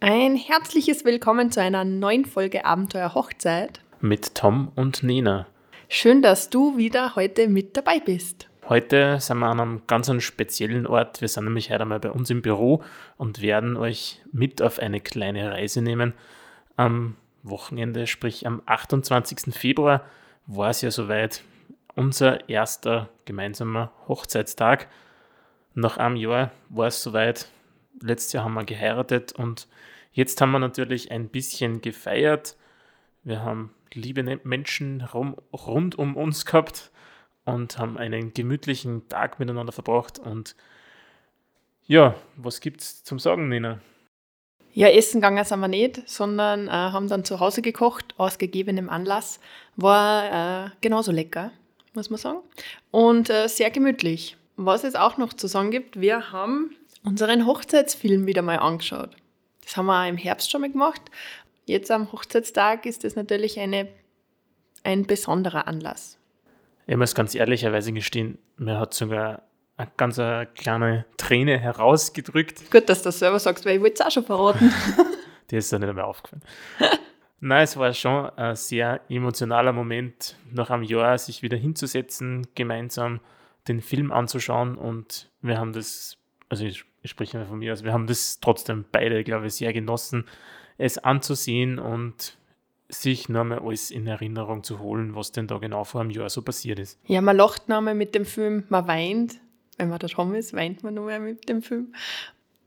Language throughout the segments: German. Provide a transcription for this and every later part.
Ein herzliches Willkommen zu einer neuen Folge Abenteuer Hochzeit. Mit Tom und Nina. Schön, dass du wieder heute mit dabei bist. Heute sind wir an einem ganz speziellen Ort. Wir sind nämlich heute einmal bei uns im Büro und werden euch mit auf eine kleine Reise nehmen. Am Wochenende, sprich am 28. Februar, war es ja soweit unser erster gemeinsamer Hochzeitstag. Nach einem Jahr war es soweit. Letztes Jahr haben wir geheiratet und jetzt haben wir natürlich ein bisschen gefeiert. Wir haben liebe Menschen rum, rund um uns gehabt und haben einen gemütlichen Tag miteinander verbracht. Und ja, was gibt's zum Sagen, Nina? Ja, essen gegangen sind wir nicht, sondern äh, haben dann zu Hause gekocht, aus gegebenem Anlass. War äh, genauso lecker, muss man sagen. Und äh, sehr gemütlich. Was es auch noch zu sagen gibt, wir haben unseren Hochzeitsfilm wieder mal angeschaut. Das haben wir auch im Herbst schon mal gemacht. Jetzt am Hochzeitstag ist das natürlich eine, ein besonderer Anlass. Ich muss ganz ehrlicherweise gestehen, mir hat sogar eine ganz eine kleine Träne herausgedrückt. Gut, dass du das selber sagst, weil ich wollte es auch schon verraten. Die ist ja nicht mehr aufgefallen. Nein, es war schon ein sehr emotionaler Moment, nach einem Jahr sich wieder hinzusetzen, gemeinsam den Film anzuschauen und wir haben das, also ich, ich spreche von mir, also wir haben das trotzdem beide, glaube ich, sehr genossen, es anzusehen und sich nochmal alles in Erinnerung zu holen, was denn da genau vor einem Jahr so passiert ist. Ja, man lacht nochmal mit dem Film, man weint. Wenn man da drum ist, weint man nochmal mit dem Film.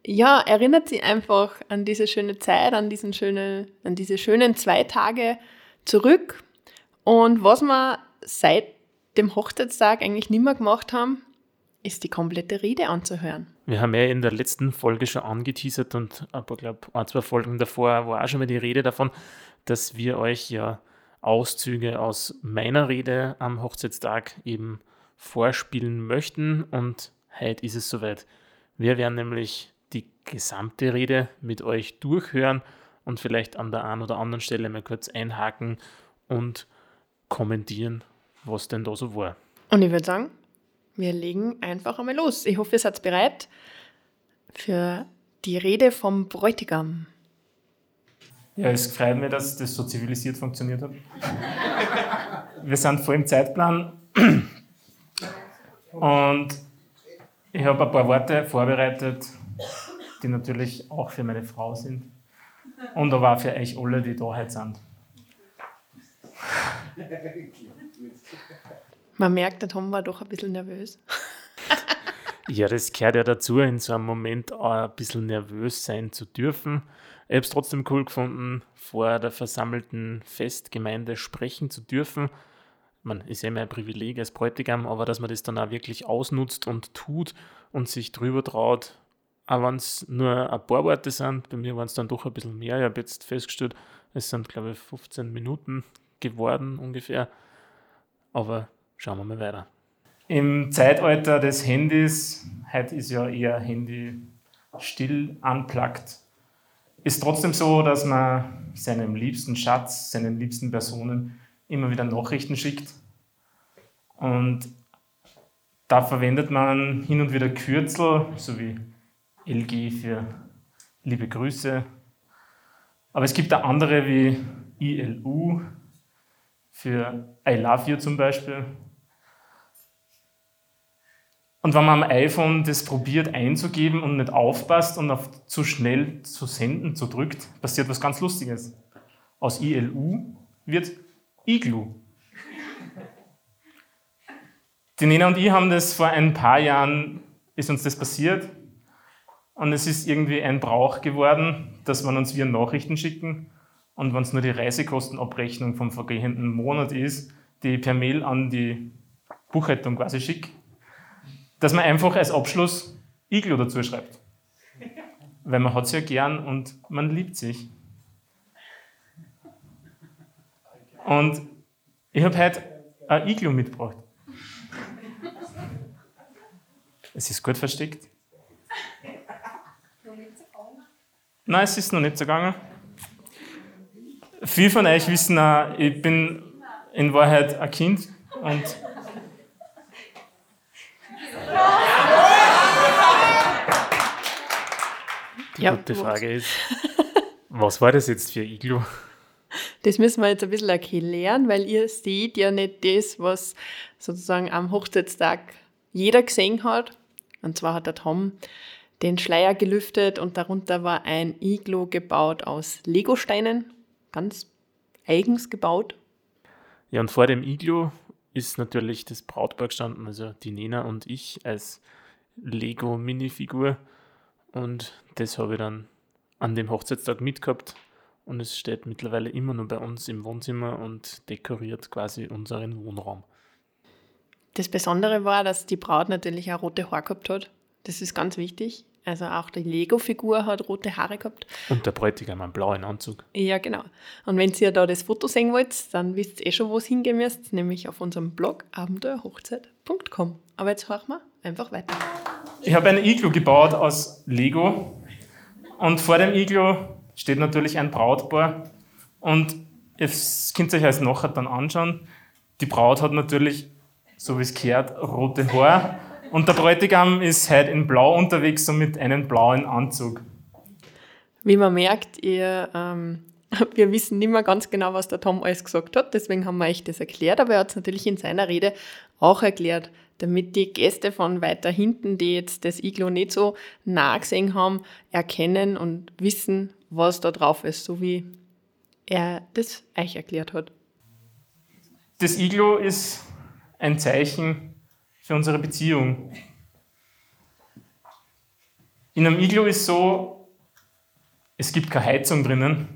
Ja, erinnert sich einfach an diese schöne Zeit, an, diesen schöne, an diese schönen zwei Tage zurück. Und was wir seit dem Hochzeitstag eigentlich nicht mehr gemacht haben, ist die komplette Rede anzuhören. Wir haben ja in der letzten Folge schon angeteasert und aber glaube ein, zwei Folgen davor war auch schon mal die Rede davon, dass wir euch ja Auszüge aus meiner Rede am Hochzeitstag eben vorspielen möchten. Und heute ist es soweit. Wir werden nämlich die gesamte Rede mit euch durchhören und vielleicht an der einen oder anderen Stelle mal kurz einhaken und kommentieren, was denn da so war. Und ich würde sagen, wir legen einfach einmal los. Ich hoffe, ihr seid bereit für die Rede vom Bräutigam. Ja, es freut mich, dass das so zivilisiert funktioniert hat. Wir sind voll im Zeitplan und ich habe ein paar Worte vorbereitet, die natürlich auch für meine Frau sind und aber auch für euch alle, die da heute sind. Man merkt, der Tom war doch ein bisschen nervös. ja, das gehört ja dazu, in so einem Moment auch ein bisschen nervös sein zu dürfen. Ich habe es trotzdem cool gefunden, vor der versammelten Festgemeinde sprechen zu dürfen. Man ist ja immer ein Privileg als Bräutigam, aber dass man das dann auch wirklich ausnutzt und tut und sich drüber traut, auch wenn es nur ein paar Worte sind, bei mir waren es dann doch ein bisschen mehr. Ich habe jetzt festgestellt, es sind, glaube ich, 15 Minuten geworden ungefähr. Aber schauen wir mal weiter. Im Zeitalter des Handys, heute ist ja eher Handy still, unplugged, ist trotzdem so, dass man seinem liebsten Schatz, seinen liebsten Personen immer wieder Nachrichten schickt. Und da verwendet man hin und wieder Kürzel, so wie LG für liebe Grüße. Aber es gibt auch andere wie ILU für I love you zum Beispiel. Und wenn man am iPhone das probiert einzugeben und nicht aufpasst und auf zu schnell zu senden zu drückt, passiert was ganz Lustiges. Aus ILU wird Iglu. Die Nena und ich haben das vor ein paar Jahren, ist uns das passiert. Und es ist irgendwie ein Brauch geworden, dass man uns wir Nachrichten schicken. Und wenn es nur die Reisekostenabrechnung vom vergehenden Monat ist, die per Mail an die Buchhaltung quasi schickt, dass man einfach als Abschluss Iglo dazu schreibt. Weil man hat es ja gern und man liebt sich. Und ich habe heute ein Iglo mitgebracht. Es ist gut versteckt. Nein, es ist noch nicht so gegangen. Viele von euch wissen auch, ich bin in Wahrheit ein Kind und Die ja, gute Frage ist, Was war das jetzt für Iglu? Das müssen wir jetzt ein bisschen erklären, weil ihr seht ja nicht das, was sozusagen am Hochzeitstag jeder gesehen hat. Und zwar hat der Tom den Schleier gelüftet und darunter war ein Iglo gebaut aus Legosteinen, ganz eigens gebaut. Ja, und vor dem Iglo ist natürlich das Brautpaar gestanden, also die Nena und ich als Lego-Minifigur. Und das habe ich dann an dem Hochzeitstag mitgehabt. Und es steht mittlerweile immer nur bei uns im Wohnzimmer und dekoriert quasi unseren Wohnraum. Das Besondere war, dass die Braut natürlich auch rote Haare gehabt hat. Das ist ganz wichtig. Also auch die Lego-Figur hat rote Haare gehabt. Und der Bräutigam einen blauen Anzug. Ja, genau. Und wenn ihr da das Foto sehen wollt, dann wisst ihr eh schon, wo es hingehen müsst, nämlich auf unserem Blog abenteuerhochzeit.com. Aber jetzt hören wir einfach weiter. Ich habe ein Iglu gebaut aus Lego und vor dem Iglu steht natürlich ein Brautpaar und es könnt ihr euch als nachher dann anschauen. Die Braut hat natürlich, so wie es gehört, rote Haare und der Bräutigam ist heute in Blau unterwegs und mit einem blauen Anzug. Wie man merkt, ihr, ähm, wir wissen nicht mehr ganz genau, was der Tom alles gesagt hat, deswegen haben wir euch das erklärt, aber er hat es natürlich in seiner Rede auch erklärt, damit die Gäste von weiter hinten, die jetzt das Iglo nicht so nah gesehen haben, erkennen und wissen, was da drauf ist, so wie er das euch erklärt hat. Das Iglo ist ein Zeichen für unsere Beziehung. In einem Iglo ist so, es gibt keine Heizung drinnen.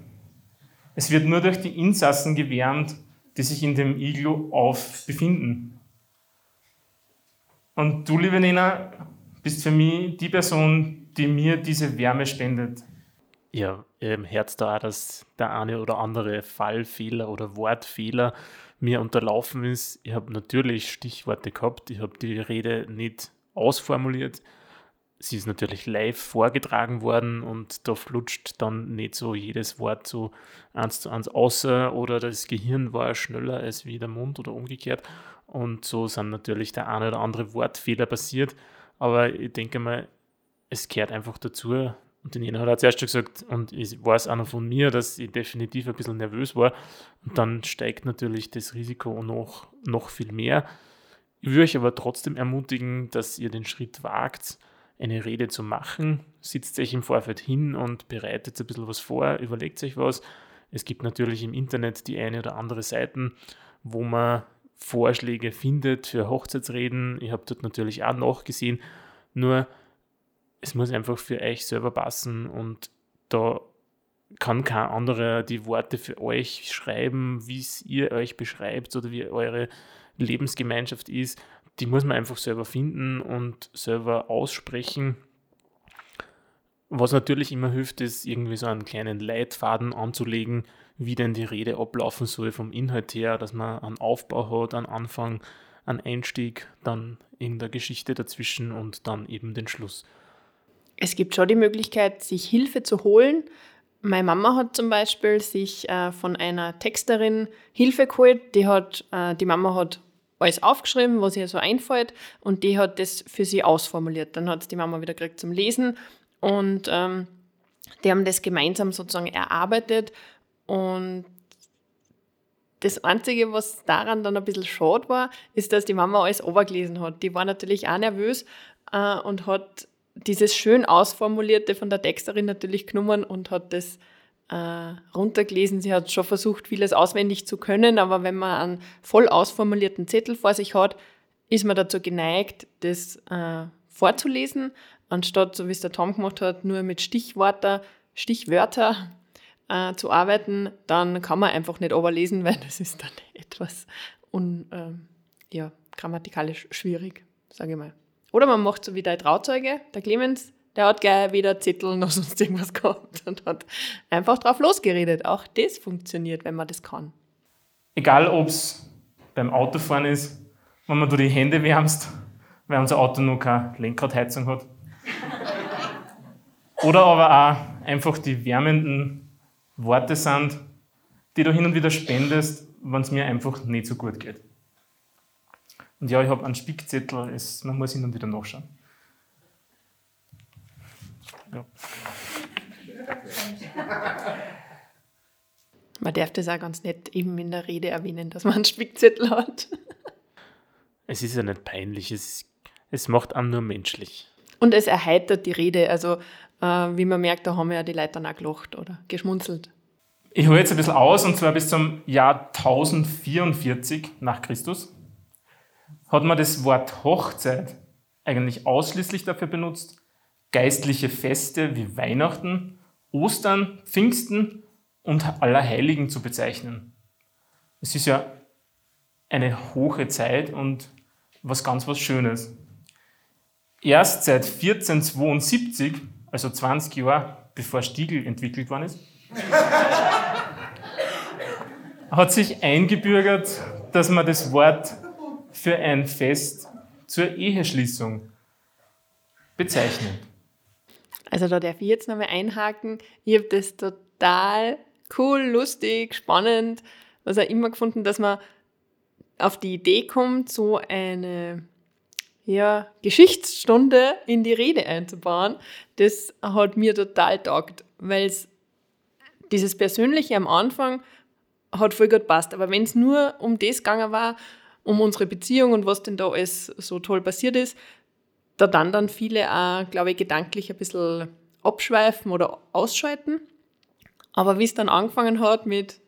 Es wird nur durch die Insassen gewärmt, die sich in dem Iglo auf befinden. Und du, liebe Nena, bist für mich die Person, die mir diese Wärme spendet. Ja, im Herz da dass der eine oder andere Fallfehler oder Wortfehler mir unterlaufen ist. Ich habe natürlich Stichworte gehabt, ich habe die Rede nicht ausformuliert. Sie ist natürlich live vorgetragen worden und da flutscht dann nicht so jedes Wort so eins zu eins außer oder das Gehirn war schneller als wie der Mund oder umgekehrt. Und so sind natürlich der eine oder andere Wortfehler passiert. Aber ich denke mal, es gehört einfach dazu. Und den Jena hat er zuerst schon gesagt, und ich weiß auch noch von mir, dass ich definitiv ein bisschen nervös war. Und dann steigt natürlich das Risiko noch, noch viel mehr. Ich würde euch aber trotzdem ermutigen, dass ihr den Schritt wagt, eine Rede zu machen. Sitzt euch im Vorfeld hin und bereitet ein bisschen was vor, überlegt euch was. Es gibt natürlich im Internet die eine oder andere Seiten, wo man Vorschläge findet für Hochzeitsreden. Ich habe dort natürlich auch nachgesehen. Nur es muss einfach für euch selber passen und da kann kein anderer die Worte für euch schreiben, wie es ihr euch beschreibt oder wie eure Lebensgemeinschaft ist. Die muss man einfach selber finden und selber aussprechen. Was natürlich immer hilft, ist irgendwie so einen kleinen Leitfaden anzulegen, wie denn die Rede ablaufen soll vom Inhalt her, dass man einen Aufbau hat, einen Anfang, einen Einstieg, dann in der Geschichte dazwischen und dann eben den Schluss. Es gibt schon die Möglichkeit, sich Hilfe zu holen. Meine Mama hat zum Beispiel sich äh, von einer Texterin Hilfe geholt. Die, hat, äh, die Mama hat alles aufgeschrieben, was ihr so einfällt, und die hat das für sie ausformuliert. Dann hat es die Mama wieder gekriegt zum Lesen und ähm, die haben das gemeinsam sozusagen erarbeitet und das Einzige, was daran dann ein bisschen schade war, ist, dass die Mama alles obergelesen hat. Die war natürlich auch nervös äh, und hat dieses schön ausformulierte von der Texterin natürlich genommen und hat das äh, runtergelesen. Sie hat schon versucht, vieles auswendig zu können, aber wenn man einen voll ausformulierten Zettel vor sich hat, ist man dazu geneigt, das äh, vorzulesen, anstatt, so wie es der Tom gemacht hat, nur mit Stichwörter, Stichwörter äh, zu arbeiten, dann kann man einfach nicht überlesen, weil das ist dann etwas un, ähm, ja, grammatikalisch schwierig, sage ich mal. Oder man macht so wie der Trauzeuge, der Clemens, der hat gleich weder Zettel noch sonst irgendwas gehabt und hat einfach drauf losgeredet. Auch das funktioniert, wenn man das kann. Egal, ob es beim Autofahren ist, wenn man du die Hände wärmst, weil unser Auto noch keine Lenkradheizung hat. Oder aber auch einfach die wärmenden Worte sind, die du hin und wieder spendest, wenn es mir einfach nicht so gut geht. Und ja, ich habe einen Spickzettel, es, man muss hin und wieder nachschauen. Ja. Man darf das auch ganz nett eben in der Rede erwähnen, dass man einen Spickzettel hat. Es ist ja nicht peinlich, es, es macht einen nur menschlich. Und es erheitert die Rede. Also, äh, wie man merkt, da haben ja die Leute dann auch gelacht oder geschmunzelt. Ich hole jetzt ein bisschen aus, und zwar bis zum Jahr 1044 nach Christus hat man das Wort Hochzeit eigentlich ausschließlich dafür benutzt, geistliche Feste wie Weihnachten, Ostern, Pfingsten und Allerheiligen zu bezeichnen. Es ist ja eine hohe Zeit und was ganz was Schönes. Erst seit 1472, also 20 Jahre bevor Stiegel entwickelt worden ist, hat sich eingebürgert, dass man das Wort für ein Fest zur Eheschließung bezeichnet. Also da darf ich jetzt nochmal einhaken. Ich habe das total cool, lustig, spannend, was auch immer gefunden, dass man auf die Idee kommt, so eine ja, Geschichtsstunde in die Rede einzubauen. Das hat mir total taugt, weil es dieses Persönliche am Anfang hat voll gut passt. Aber wenn es nur um das gegangen war, um unsere Beziehung und was denn da alles so toll passiert ist, da dann dann viele auch, glaube ich, gedanklich ein bisschen abschweifen oder ausschalten. Aber wie es dann angefangen hat mit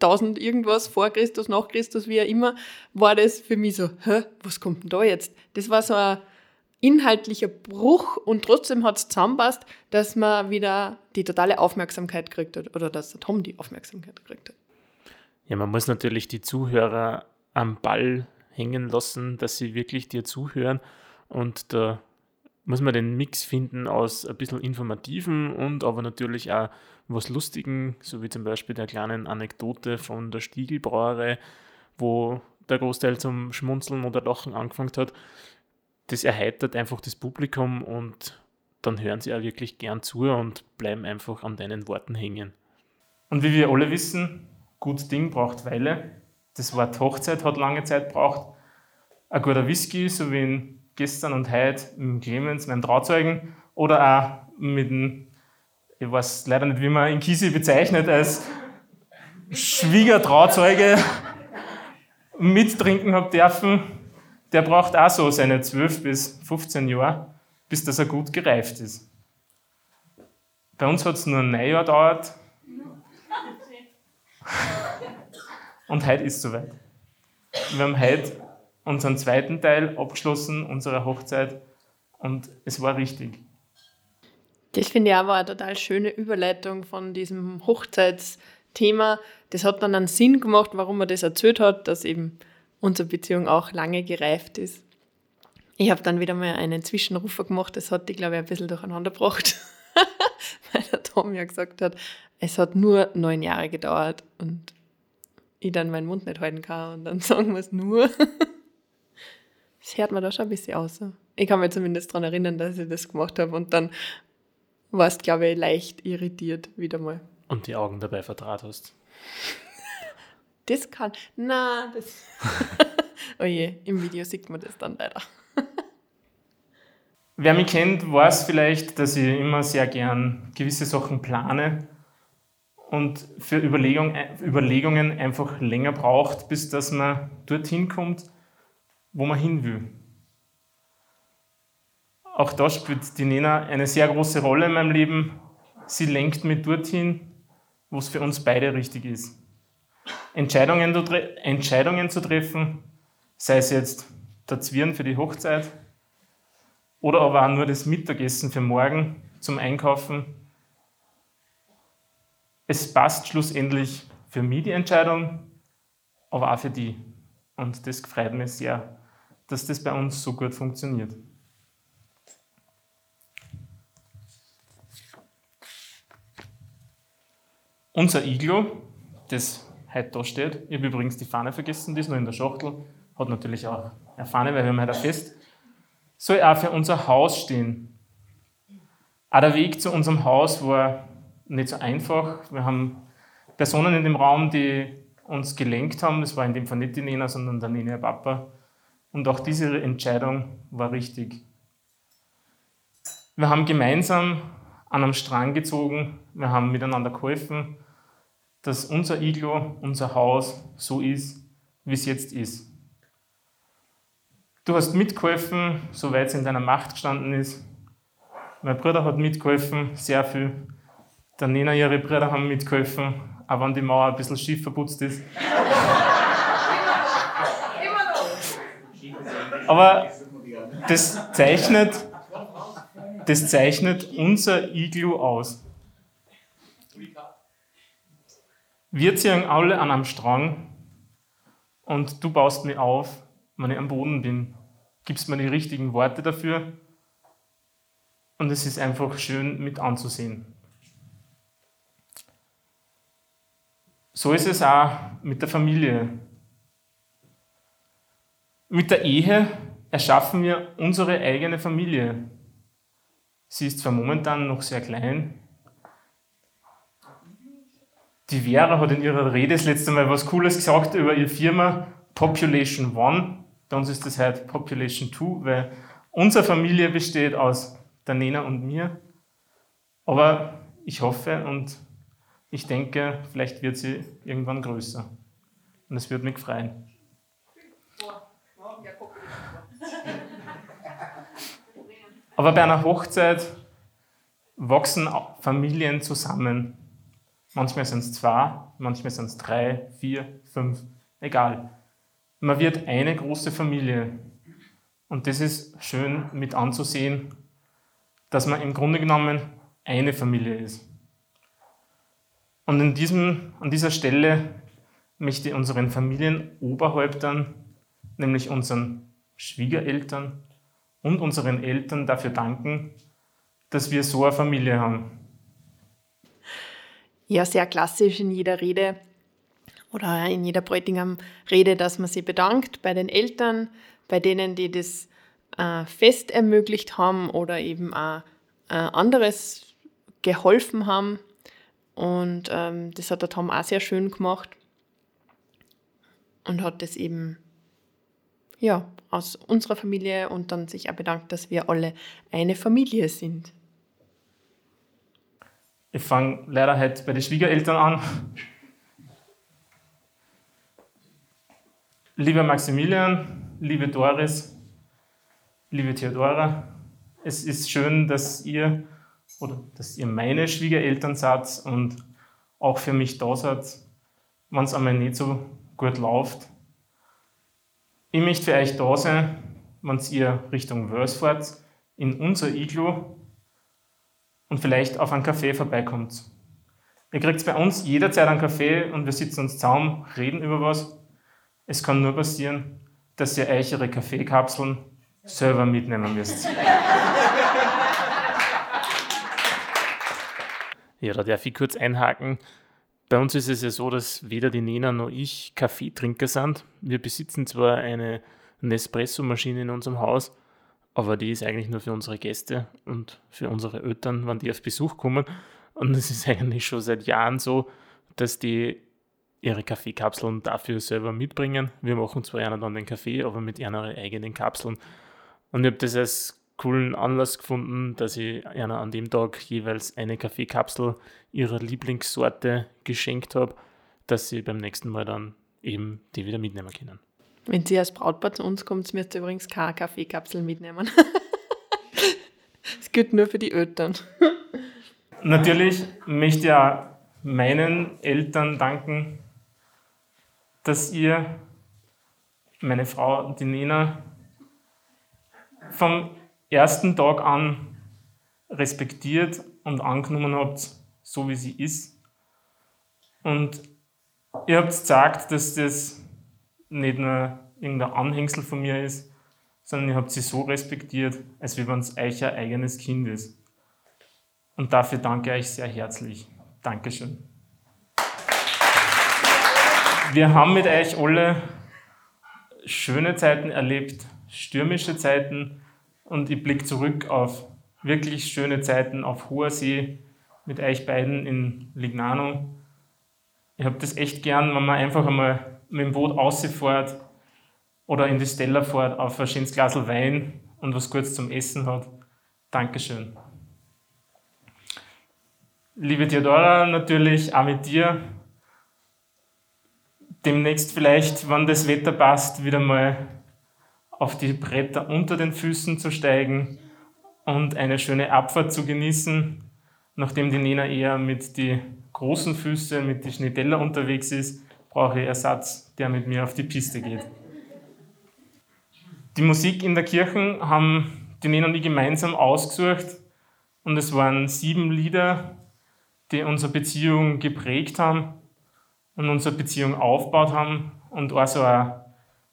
1000 irgendwas vor Christus, nach Christus, wie auch immer, war das für mich so, hä, was kommt denn da jetzt? Das war so ein inhaltlicher Bruch und trotzdem hat es zusammenpasst, dass man wieder die totale Aufmerksamkeit gekriegt hat oder dass der Tom die Aufmerksamkeit gekriegt hat. Ja, man muss natürlich die Zuhörer am Ball hängen lassen, dass sie wirklich dir zuhören und da muss man den Mix finden aus ein bisschen informativen und aber natürlich auch was Lustigen, so wie zum Beispiel der kleinen Anekdote von der Stiegelbrauerei, wo der Großteil zum Schmunzeln oder Lachen angefangen hat. Das erheitert einfach das Publikum und dann hören sie auch wirklich gern zu und bleiben einfach an deinen Worten hängen. Und wie wir alle wissen, gut Ding braucht Weile. Das Wort Hochzeit hat lange Zeit braucht. Ein guter Whisky, so wie in gestern und heute mit Clemens, meinem Trauzeugen, oder auch mit dem, ich weiß leider nicht, wie man in Kisi bezeichnet, als Schwiegertrauzeuge mittrinken habe dürfen. Der braucht auch so seine 12 bis 15 Jahre, bis dass er gut gereift ist. Bei uns hat es nur ein Jahr gedauert. Und heute ist soweit. Wir haben heute unseren zweiten Teil abgeschlossen, unserer Hochzeit, und es war richtig. Das finde ich aber eine total schöne Überleitung von diesem Hochzeitsthema. Das hat dann einen Sinn gemacht, warum er das erzählt hat, dass eben unsere Beziehung auch lange gereift ist. Ich habe dann wieder mal einen Zwischenrufer gemacht, das hat die, glaube ich, ein bisschen durcheinander gebracht, weil der Tom ja gesagt hat, es hat nur neun Jahre gedauert und ich dann meinen Mund nicht halten kann und dann sagen wir es nur. Das hört man da schon ein bisschen aus. Ich kann mich zumindest daran erinnern, dass ich das gemacht habe und dann warst, glaube ich, leicht irritiert wieder mal. Und die Augen dabei vertraut hast. Das kann. Na, das. oh je, im Video sieht man das dann leider. Wer mich kennt, weiß vielleicht, dass ich immer sehr gern gewisse Sachen plane und für Überlegung, Überlegungen einfach länger braucht, bis dass man dorthin kommt, wo man hin will. Auch da spielt die Nena eine sehr große Rolle in meinem Leben. Sie lenkt mich dorthin, wo es für uns beide richtig ist. Entscheidungen, Entscheidungen zu treffen, sei es jetzt der Zwirn für die Hochzeit oder aber auch nur das Mittagessen für morgen zum Einkaufen. Es passt schlussendlich für mich die Entscheidung, aber auch für die. Und das freut mich sehr, dass das bei uns so gut funktioniert. Unser Iglo, das heute da steht, ich habe übrigens die Fahne vergessen, die ist noch in der Schachtel, hat natürlich auch eine Fahne, weil wir haben heute Fest, soll auch für unser Haus stehen. Auch der Weg zu unserem Haus war nicht so einfach. Wir haben Personen in dem Raum, die uns gelenkt haben. Das war in dem Fall nicht die Nena, sondern der Nena Papa. Und auch diese Entscheidung war richtig. Wir haben gemeinsam an einem Strang gezogen, wir haben miteinander geholfen, dass unser Iglo, unser Haus so ist, wie es jetzt ist. Du hast mitgeholfen, soweit es in deiner Macht gestanden ist. Mein Bruder hat mitgeholfen, sehr viel. Der Nena, ihre Brüder haben mitgeholfen, auch wenn die Mauer ein bisschen schief verputzt ist. Aber das zeichnet, das zeichnet unser Iglu aus. Wir ziehen alle an einem Strang und du baust mich auf, wenn ich am Boden bin. Gibst mir die richtigen Worte dafür und es ist einfach schön mit anzusehen. So ist es auch mit der Familie. Mit der Ehe erschaffen wir unsere eigene Familie. Sie ist zwar momentan noch sehr klein. Die Vera hat in ihrer Rede das letzte Mal was Cooles gesagt über ihre Firma Population One. Bei uns ist das heute Population Two, weil unsere Familie besteht aus der Nena und mir. Aber ich hoffe und ich denke, vielleicht wird sie irgendwann größer. Und es wird mich freuen. Aber bei einer Hochzeit wachsen Familien zusammen. Manchmal sind es zwei, manchmal sind es drei, vier, fünf, egal. Man wird eine große Familie. Und das ist schön mit anzusehen, dass man im Grunde genommen eine Familie ist. Und in diesem, an dieser Stelle möchte ich unseren Familienoberhäuptern, nämlich unseren Schwiegereltern und unseren Eltern dafür danken, dass wir so eine Familie haben. Ja, sehr klassisch in jeder Rede oder in jeder Bräutigam-Rede, dass man sich bedankt bei den Eltern, bei denen, die das äh, Fest ermöglicht haben oder eben auch äh, anderes geholfen haben. Und ähm, das hat der Tom auch sehr schön gemacht und hat das eben ja, aus unserer Familie und dann sich auch bedankt, dass wir alle eine Familie sind. Ich fange leider heute bei den Schwiegereltern an. Lieber Maximilian, liebe Doris, liebe Theodora, es ist schön, dass ihr oder dass ihr meine Schwiegereltern seid und auch für mich da seid, wenn es einmal nicht so gut läuft. Ich möchte für euch da sein, wenn ihr Richtung Wels fahrt, in unser Iglo und vielleicht auf einen Café vorbeikommt. Ihr kriegt bei uns jederzeit einen Kaffee und wir sitzen uns zusammen, reden über was. Es kann nur passieren, dass ihr euch eure Kaffeekapseln selber mitnehmen müsst. Ja, da darf ich kurz einhaken. Bei uns ist es ja so, dass weder die Nena noch ich Kaffeetrinker sind. Wir besitzen zwar eine Nespresso-Maschine in unserem Haus, aber die ist eigentlich nur für unsere Gäste und für unsere Eltern, wenn die auf Besuch kommen. Und es ist eigentlich schon seit Jahren so, dass die ihre Kaffeekapseln dafür selber mitbringen. Wir machen zwar einer dann den Kaffee, aber mit ihren eigenen Kapseln. Und ich habe das als coolen Anlass gefunden, dass ich einer an dem Tag jeweils eine Kaffeekapsel ihrer Lieblingssorte geschenkt habe, dass sie beim nächsten Mal dann eben die wieder mitnehmen können. Wenn sie als Brautpaar zu uns kommt, müsst ihr übrigens keine Kaffeekapsel mitnehmen. Das gilt nur für die Eltern. Natürlich möchte ich auch meinen Eltern danken, dass ihr, meine Frau, die Nena, vom ersten Tag an respektiert und angenommen habt, so wie sie ist. Und ihr habt gesagt, dass das nicht nur irgendein Anhängsel von mir ist, sondern ihr habt sie so respektiert, als wenn es euch ein eigenes Kind ist. Und dafür danke ich euch sehr herzlich. Dankeschön. Wir haben mit euch alle schöne Zeiten erlebt, stürmische Zeiten, und ich blicke zurück auf wirklich schöne Zeiten auf hoher See mit euch beiden in Lignano. Ich habe das echt gern, wenn man einfach einmal mit dem Boot rausfährt oder in die Stella fährt auf ein schönes Glas Wein und was Gutes zum Essen hat. Dankeschön. Liebe Theodora, natürlich auch mit dir demnächst vielleicht, wenn das Wetter passt, wieder mal auf die Bretter unter den Füßen zu steigen und eine schöne Abfahrt zu genießen, nachdem die Nena eher mit den großen Füßen, mit den Schnitteller unterwegs ist, brauche ich Ersatz, der mit mir auf die Piste geht. Die Musik in der Kirche haben die Nena und ich gemeinsam ausgesucht und es waren sieben Lieder, die unsere Beziehung geprägt haben und unsere Beziehung aufgebaut haben. Und auch so ein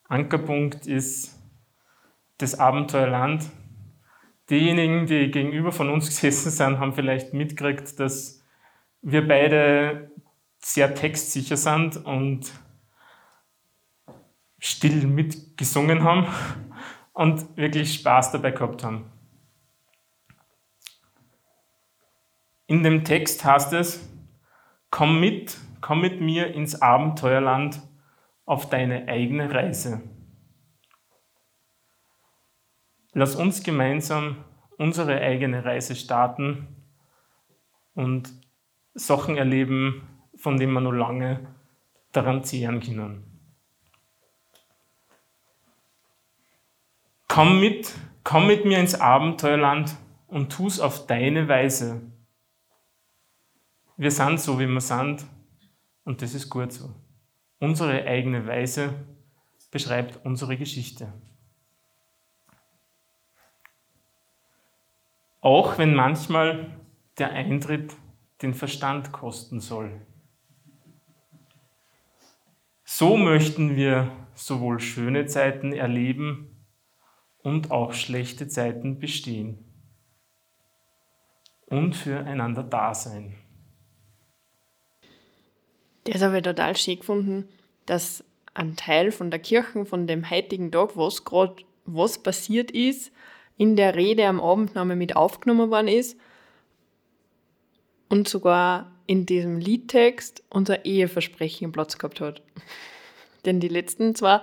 Ankerpunkt ist das Abenteuerland. Diejenigen, die gegenüber von uns gesessen sind, haben vielleicht mitgekriegt, dass wir beide sehr textsicher sind und still mitgesungen haben und wirklich Spaß dabei gehabt haben. In dem Text heißt es, komm mit, komm mit mir ins Abenteuerland auf deine eigene Reise. Lass uns gemeinsam unsere eigene Reise starten und Sachen erleben, von denen wir noch lange daran zehren können. Komm mit, komm mit mir ins Abenteuerland und tu's auf deine Weise. Wir sind so, wie wir sind und das ist gut so. Unsere eigene Weise beschreibt unsere Geschichte. Auch wenn manchmal der Eintritt den Verstand kosten soll. So möchten wir sowohl schöne Zeiten erleben und auch schlechte Zeiten bestehen und füreinander da sein. Das habe ich total schön gefunden, dass ein Teil von der Kirche, von dem heutigen Tag, was gerade was passiert ist, in der Rede am Abend nochmal mit aufgenommen worden ist und sogar in diesem Liedtext unser Eheversprechen Platz gehabt hat. Denn die letzten zwei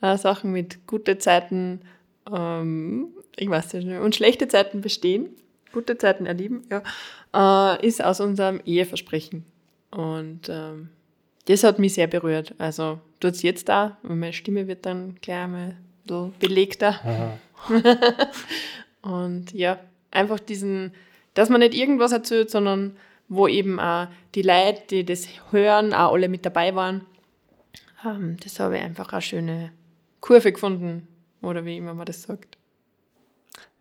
äh, Sachen mit gute Zeiten, ähm, ich weiß nicht, und schlechte Zeiten bestehen, gute Zeiten erleben, ja, äh, ist aus unserem Eheversprechen. Und ähm, das hat mich sehr berührt. Also tut es jetzt da, meine Stimme wird dann gleich mal so belegter. und ja, einfach diesen, dass man nicht irgendwas erzählt, sondern wo eben auch die Leute, die das hören, auch alle mit dabei waren. Ähm, das habe ich einfach eine schöne Kurve gefunden, oder wie immer man das sagt.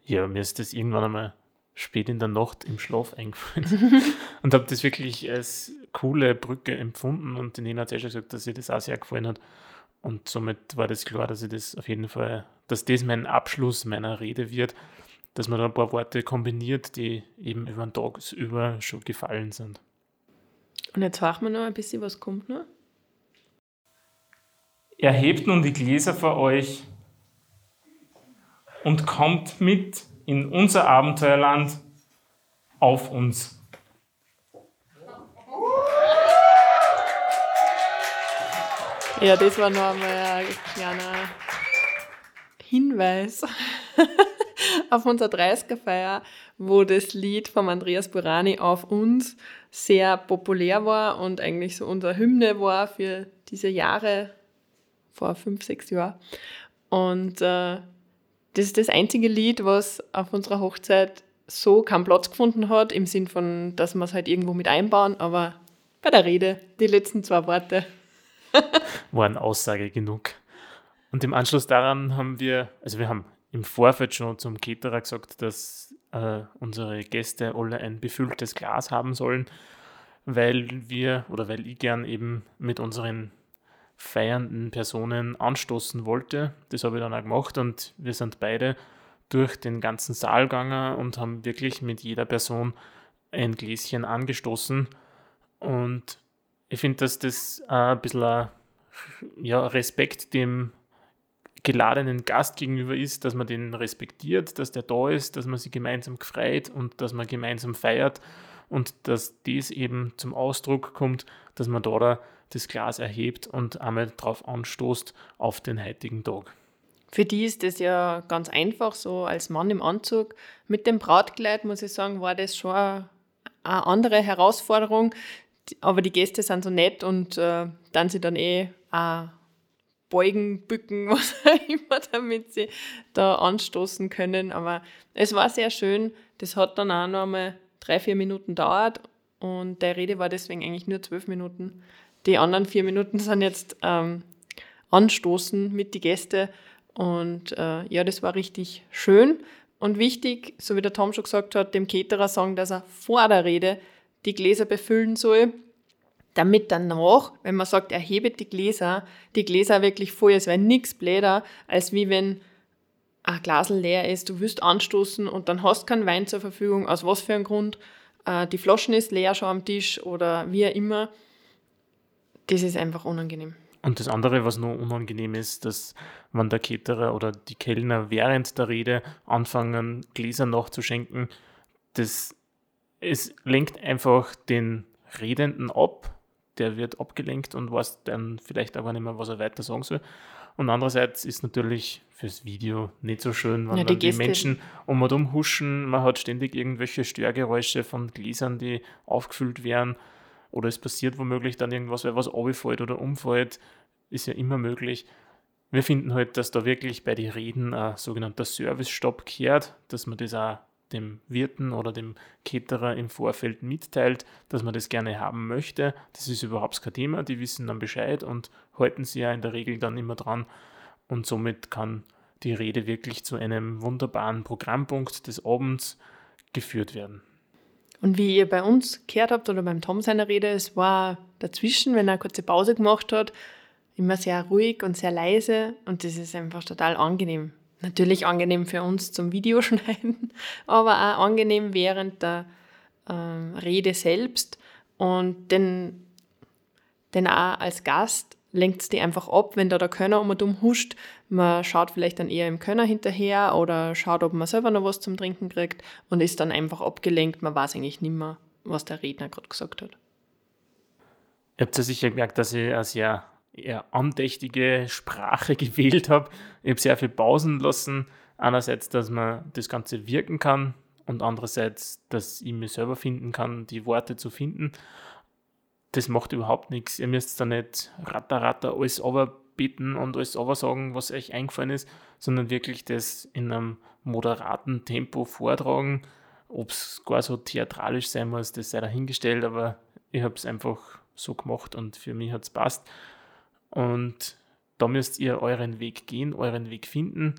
Ja, mir ist das irgendwann einmal spät in der Nacht im Schlaf eingefallen und habe das wirklich als coole Brücke empfunden und Nina hat ja schon gesagt, dass ihr das auch sehr gefallen hat. Und somit war das klar, dass ich das auf jeden Fall, dass das mein Abschluss meiner Rede wird, dass man da ein paar Worte kombiniert, die eben über den Tag über schon gefallen sind. Und jetzt warten wir noch ein bisschen, was kommt noch. Erhebt nun die Gläser vor euch und kommt mit in unser Abenteuerland auf uns. Ja, das war noch einmal ein kleiner Hinweis auf unserer 30er-Feier, wo das Lied von Andreas Burani auf uns sehr populär war und eigentlich so unsere Hymne war für diese Jahre vor fünf, sechs Jahren. Und äh, das ist das einzige Lied, was auf unserer Hochzeit so keinen Platz gefunden hat, im Sinn von, dass wir es halt irgendwo mit einbauen, aber bei der Rede, die letzten zwei Worte waren Aussage genug. Und im Anschluss daran haben wir, also wir haben im Vorfeld schon zum Caterer gesagt, dass äh, unsere Gäste alle ein befülltes Glas haben sollen, weil wir oder weil ich gern eben mit unseren feiernden Personen anstoßen wollte. Das habe ich dann auch gemacht und wir sind beide durch den ganzen Saal gegangen und haben wirklich mit jeder Person ein Gläschen angestoßen. Und ich finde, dass das ein bisschen ein, ja, Respekt dem geladenen Gast gegenüber ist, dass man den respektiert, dass der da ist, dass man sich gemeinsam gefreut und dass man gemeinsam feiert und dass dies eben zum Ausdruck kommt, dass man da das Glas erhebt und einmal drauf anstoßt auf den heutigen Tag. Für die ist das ja ganz einfach, so als Mann im Anzug. Mit dem Brautkleid, muss ich sagen, war das schon eine andere Herausforderung, aber die Gäste sind so nett und äh, dann sie dann eh auch beugen, bücken, was auch immer, damit sie da anstoßen können. Aber es war sehr schön. Das hat dann auch noch einmal drei, vier Minuten dauert und der Rede war deswegen eigentlich nur zwölf Minuten. Die anderen vier Minuten sind jetzt ähm, Anstoßen mit die Gäste und äh, ja, das war richtig schön und wichtig, so wie der Tom schon gesagt hat, dem Caterer sagen, dass er vor der Rede die Gläser befüllen soll, damit danach, wenn man sagt, er hebt die Gläser, die Gläser wirklich voll. Es wäre nichts bläder, als wie wenn ein Glasel leer ist, du willst anstoßen und dann hast keinen Wein zur Verfügung, aus was für einem Grund, äh, die Flaschen ist leer schon am Tisch oder wie auch immer. Das ist einfach unangenehm. Und das andere, was noch unangenehm ist, dass wenn der Caterer oder die Kellner während der Rede anfangen, Gläser nachzuschenken, das es lenkt einfach den Redenden ab der wird abgelenkt und weiß dann vielleicht aber nicht mehr, was er weiter sagen soll. Und andererseits ist natürlich fürs Video nicht so schön, wenn ja, die, die Menschen um und um huschen. Man hat ständig irgendwelche Störgeräusche von Gläsern, die aufgefüllt werden. Oder es passiert womöglich dann irgendwas, weil was runterfällt oder umfällt. Ist ja immer möglich. Wir finden halt, dass da wirklich bei den Reden ein sogenannter Service-Stopp kehrt, dass man das auch dem Wirten oder dem Caterer im Vorfeld mitteilt, dass man das gerne haben möchte. Das ist überhaupt kein Thema, die wissen dann Bescheid und halten sie ja in der Regel dann immer dran. Und somit kann die Rede wirklich zu einem wunderbaren Programmpunkt des Abends geführt werden. Und wie ihr bei uns gehört habt oder beim Tom seiner Rede, es war dazwischen, wenn er eine kurze Pause gemacht hat, immer sehr ruhig und sehr leise und das ist einfach total angenehm. Natürlich angenehm für uns zum Videoschneiden, aber auch angenehm während der ähm, Rede selbst. Und denn, denn auch als Gast lenkt es die einfach ab, wenn da der Könner um und um huscht. Man schaut vielleicht dann eher im Könner hinterher oder schaut, ob man selber noch was zum Trinken kriegt und ist dann einfach abgelenkt. Man weiß eigentlich nicht mehr, was der Redner gerade gesagt hat. Ihr habt ja sicher gemerkt, dass ich ein sehr eher andächtige Sprache gewählt habe. Ich habe sehr viel Pausen lassen. Einerseits, dass man das Ganze wirken kann und andererseits, dass ich mir selber finden kann, die Worte zu finden. Das macht überhaupt nichts. Ihr müsst da nicht ratter, ratter alles bitten und alles sagen, was euch eingefallen ist, sondern wirklich das in einem moderaten Tempo vortragen. Ob es gar so theatralisch sein muss, das sei dahingestellt, aber ich habe es einfach so gemacht und für mich hat es passt. Und da müsst ihr euren Weg gehen, euren Weg finden.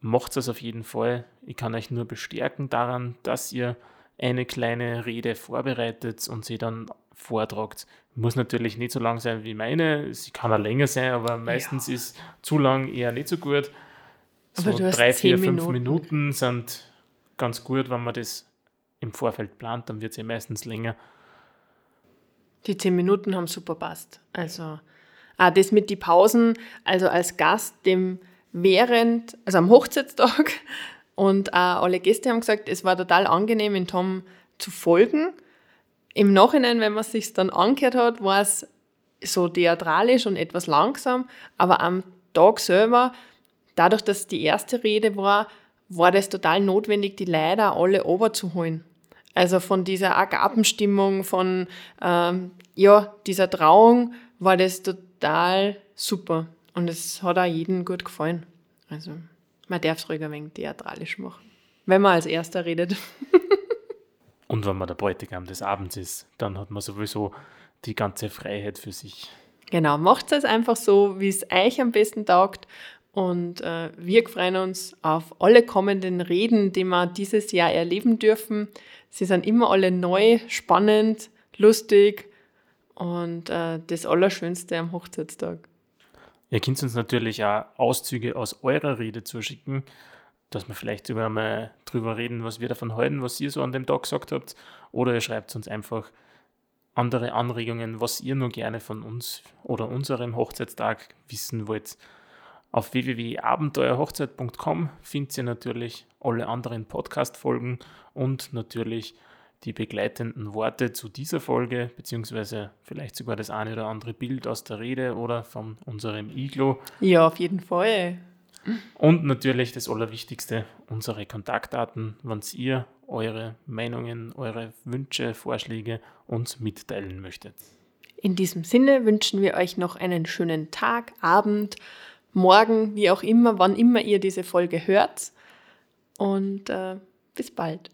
Macht es auf jeden Fall. Ich kann euch nur bestärken daran, dass ihr eine kleine Rede vorbereitet und sie dann vortragt. Muss natürlich nicht so lang sein wie meine. Sie kann auch länger sein, aber meistens ja. ist zu lang eher nicht so gut. So drei, vier, fünf Minuten. Minuten sind ganz gut, wenn man das im Vorfeld plant, dann wird es ja meistens länger. Die zehn Minuten haben super passt. Also Ah, das mit die Pausen, also als Gast, dem während, also am Hochzeitstag und auch alle Gäste haben gesagt, es war total angenehm, in Tom zu folgen. Im Nachhinein, wenn man es sich dann angehört hat, war es so theatralisch und etwas langsam, aber am Tag selber, dadurch, dass die erste Rede war, war das total notwendig, die Leider alle oberzuholen. Also von dieser Agapenstimmung, von ähm, ja, dieser Trauung war das total total super. Und es hat auch jedem gut gefallen. Also man darf es ruhig ein wenig theatralisch machen. Wenn man als Erster redet. Und wenn man der Bräutigam des Abends ist, dann hat man sowieso die ganze Freiheit für sich. Genau, macht es einfach so, wie es euch am besten taugt. Und äh, wir freuen uns auf alle kommenden Reden, die wir dieses Jahr erleben dürfen. Sie sind immer alle neu, spannend, lustig und äh, das Allerschönste am Hochzeitstag. Ihr könnt uns natürlich auch Auszüge aus eurer Rede zuschicken, dass wir vielleicht sogar mal drüber reden, was wir davon halten, was ihr so an dem Tag gesagt habt. Oder ihr schreibt uns einfach andere Anregungen, was ihr nur gerne von uns oder unserem Hochzeitstag wissen wollt. Auf www.abenteuerhochzeit.com findet ihr natürlich alle anderen Podcast-Folgen und natürlich die begleitenden Worte zu dieser Folge, beziehungsweise vielleicht sogar das eine oder andere Bild aus der Rede oder von unserem Iglo. Ja, auf jeden Fall. Und natürlich das Allerwichtigste, unsere Kontaktdaten, wenn ihr eure Meinungen, eure Wünsche, Vorschläge uns mitteilen möchtet. In diesem Sinne wünschen wir euch noch einen schönen Tag, Abend, Morgen, wie auch immer, wann immer ihr diese Folge hört. Und äh, bis bald.